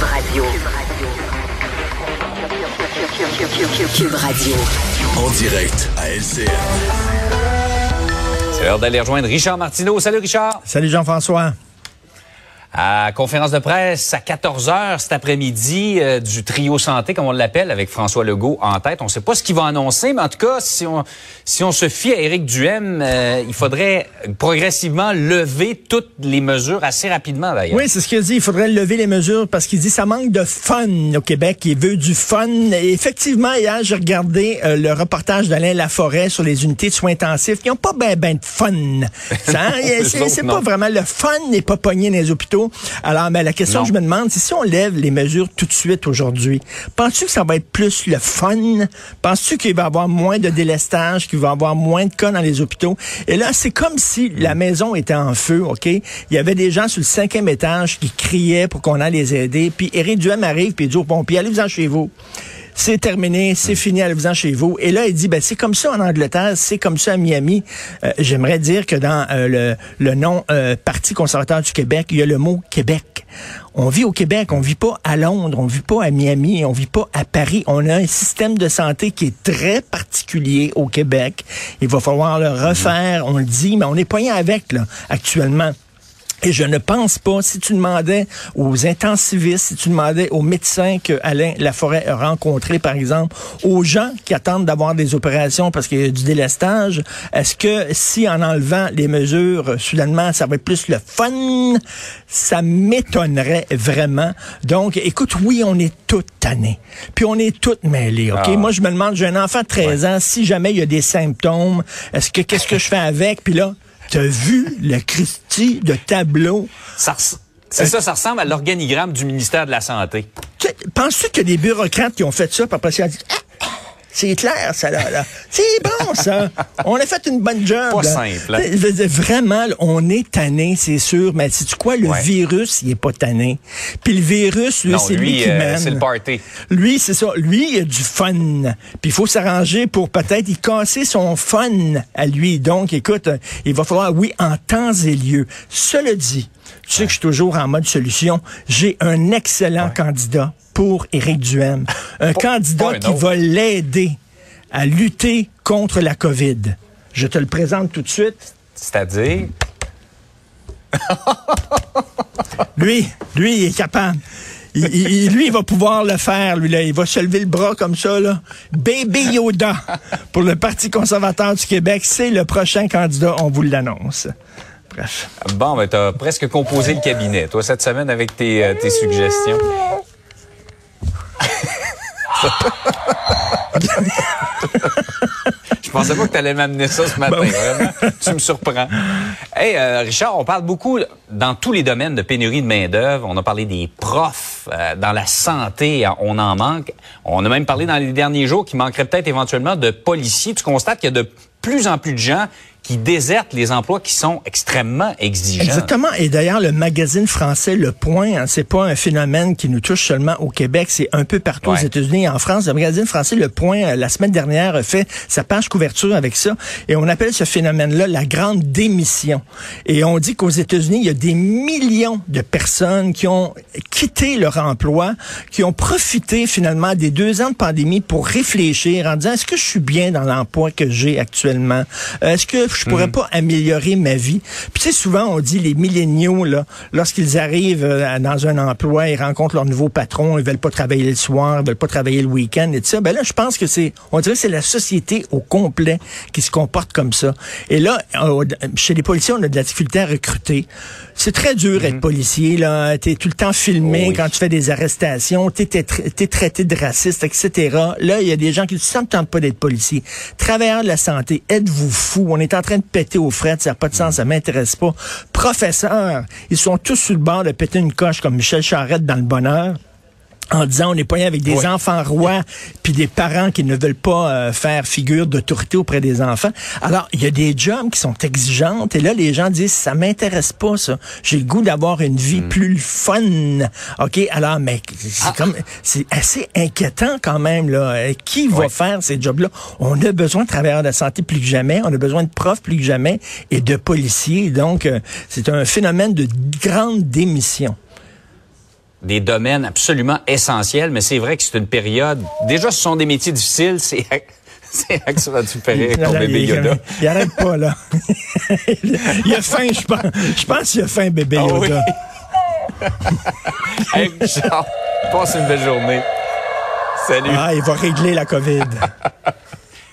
Cube Radio. Cube Radio. En direct à LCN. C'est l'heure d'aller rejoindre Richard Martineau. Salut Richard. Salut Jean-François. À conférence de presse à 14 heures cet après-midi euh, du trio santé, comme on l'appelle, avec François Legault en tête. On ne sait pas ce qu'il va annoncer, mais en tout cas, si on, si on se fie à Éric Duhem, euh, il faudrait progressivement lever toutes les mesures assez rapidement, d'ailleurs. Oui, c'est ce qu'il dit. Il faudrait lever les mesures parce qu'il dit ça manque de fun au Québec. Il veut du fun. Et effectivement, hier, j'ai regardé euh, le reportage d'Alain Laforêt sur les unités de soins intensifs. Ils n'ont pas ben ben de fun. Hein? c'est c'est pas vraiment le fun n'est pas pogné dans les hôpitaux. Alors, mais la question Non. que je me demande, c'est si on lève les mesures tout de suite aujourd'hui, penses-tu que ça va être plus le fun? Penses-tu qu'il va y avoir moins de délestage, qu'il va y avoir moins de cas dans les hôpitaux? Et là, c'est comme si la maison était en feu, OK? Il y avait des gens sur le cinquième étage qui criaient pour qu'on aille les aider. Puis Éric Duhem arrive, puis il dit aux pompiers, allez-vous-en chez vous c'est terminé, c'est fini, allez-vous-en chez vous. Et là, il dit, ben, c'est comme ça en Angleterre, c'est comme ça à Miami. Euh, J'aimerais dire que dans euh, le, le nom euh, Parti conservateur du Québec, il y a le mot Québec. On vit au Québec, on vit pas à Londres, on vit pas à Miami, on vit pas à Paris. On a un système de santé qui est très particulier au Québec. Il va falloir le refaire, on le dit, mais on est poigné avec, là, actuellement. Et je ne pense pas, si tu demandais aux intensivistes, si tu demandais aux médecins que Alain Laforêt a rencontrés, par exemple, aux gens qui attendent d'avoir des opérations parce qu'il y a du délestage, est-ce que si en enlevant les mesures, soudainement, ça va être plus le fun? Ça m'étonnerait vraiment. Donc, écoute, oui, on est toutes tannés. Puis on est toutes mêlées, OK? Ah. Moi, je me demande, j'ai un enfant de 13 ans, si jamais il y a des symptômes, est-ce que, qu'est-ce que je fais avec? Puis là, T'as vu le Christie de tableau? Ça c'est ça, ça ressemble à l'organigramme du ministère de la Santé. Penses-tu qu'il y a des bureaucrates qui ont fait ça, puis après, ça, ils ont dit, ah, c'est clair, ça, là. là. C'est bon, ça. On a fait une bonne job. Pas simple, hein? Vraiment, on est tanné, c'est sûr. Mais sais-tu quoi? Le Ouais. virus, il est pas tanné. Puis le virus, lui, c'est lui, lui, qui euh, mène. c'est le party. Lui, c'est ça. Lui, il a du fun. Puis il faut s'arranger pour peut-être y casser son fun à lui. Donc, écoute, euh, il va falloir, oui, en temps et lieu. Cela dit, tu sais que je suis toujours en mode solution. J'ai un excellent candidat pour Éric Duhem. Un candidat pas un qui va l'aider à lutter contre la COVID. Je te le présente tout de suite. C'est-à-dire, Lui, lui, il est capable. Il- il- lui, il va pouvoir le faire. Lui, là. Il va se lever le bras comme ça. Là. Baby Yoda pour le Parti conservateur du Québec. C'est le prochain candidat. On vous l'annonce. Bref. bon, ben, t'as presque composé le cabinet, toi, cette semaine, avec tes, euh, tes suggestions. Je pensais pas que tu allais m'amener ça ce matin. Vraiment, tu me surprends. Hey, euh, Richard, on parle beaucoup dans tous les domaines de pénurie de main-d'œuvre. On a parlé des profs, euh, dans la santé, on en manque. On a même parlé dans les derniers jours qu'il manquerait peut-être éventuellement de policiers. Tu constates qu'il y a de plus en plus de gens qui désertent les emplois qui sont extrêmement exigeants. Exactement. Et d'ailleurs, le magazine français Le Point, hein, c'est pas un phénomène qui nous touche seulement au Québec, c'est un peu partout aux. États-Unis et en France. Le magazine français Le Point, euh, la semaine dernière, a fait sa page couverture avec ça. Et on appelle ce phénomène-là la grande démission. Et on dit qu'aux États-Unis, il y a des millions de personnes qui ont quitté leur emploi, qui ont profité finalement des deux ans de pandémie pour réfléchir en disant, est-ce que je suis bien dans l'emploi que j'ai actuellement? Euh, Est-ce que je pourrais pas améliorer ma vie? Puis tu sais, souvent, on dit les milléniaux, là, lorsqu'ils arrivent euh, dans un emploi, ils rencontrent leur nouveau patron, ils veulent pas travailler le soir, ils veulent pas travailler le week-end et tout ça. Ben là, je pense que c'est, on dirait que c'est la société au complet qui se comporte comme ça. Et là, euh, chez les policiers, on a de la difficulté à recruter. C'est très dur d'être policier, là. T'es tout le temps filmé Oh oui. quand tu fais des arrestations, t'es, t'es, tra- t'es traité de raciste, etc. Là, il y a des gens qui me tente pas d'être policier. Travailleurs de la santé, êtes-vous fous? On est en train de péter aux frettes, ça n'a pas de sens, ça m'intéresse pas. Professeurs, ils sont tous sur le bord de péter une coche comme Michel Charette dans le bonheur en disant on est poigné avec des Oui. enfants rois puis des parents qui ne veulent pas euh, faire figure d'autorité auprès des enfants. Alors, il y a des jobs qui sont exigeantes et là les gens disent ça m'intéresse pas ça. J'ai le goût d'avoir une vie plus fun. OK, alors mais c'est comme c'est assez inquiétant quand même là. Euh, Qui va faire ces jobs-là? On a besoin de travailleurs de la santé plus que jamais, on a besoin de profs plus que jamais et de policiers. Donc euh, c'est un phénomène de grande démission. Des domaines absolument essentiels, mais c'est vrai que c'est une période. Déjà, ce sont des métiers difficiles. C'est c'est là que ça va te faire rire ton bébé il, Yoda. il arrête pas, là. il a faim, je pense. Je pense qu'il a faim, bébé Ah oui. Yoda. Hey, Richard, passe une belle journée. Salut. Ah, il va régler la COVID.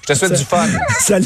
Je te souhaite du fun. Salut.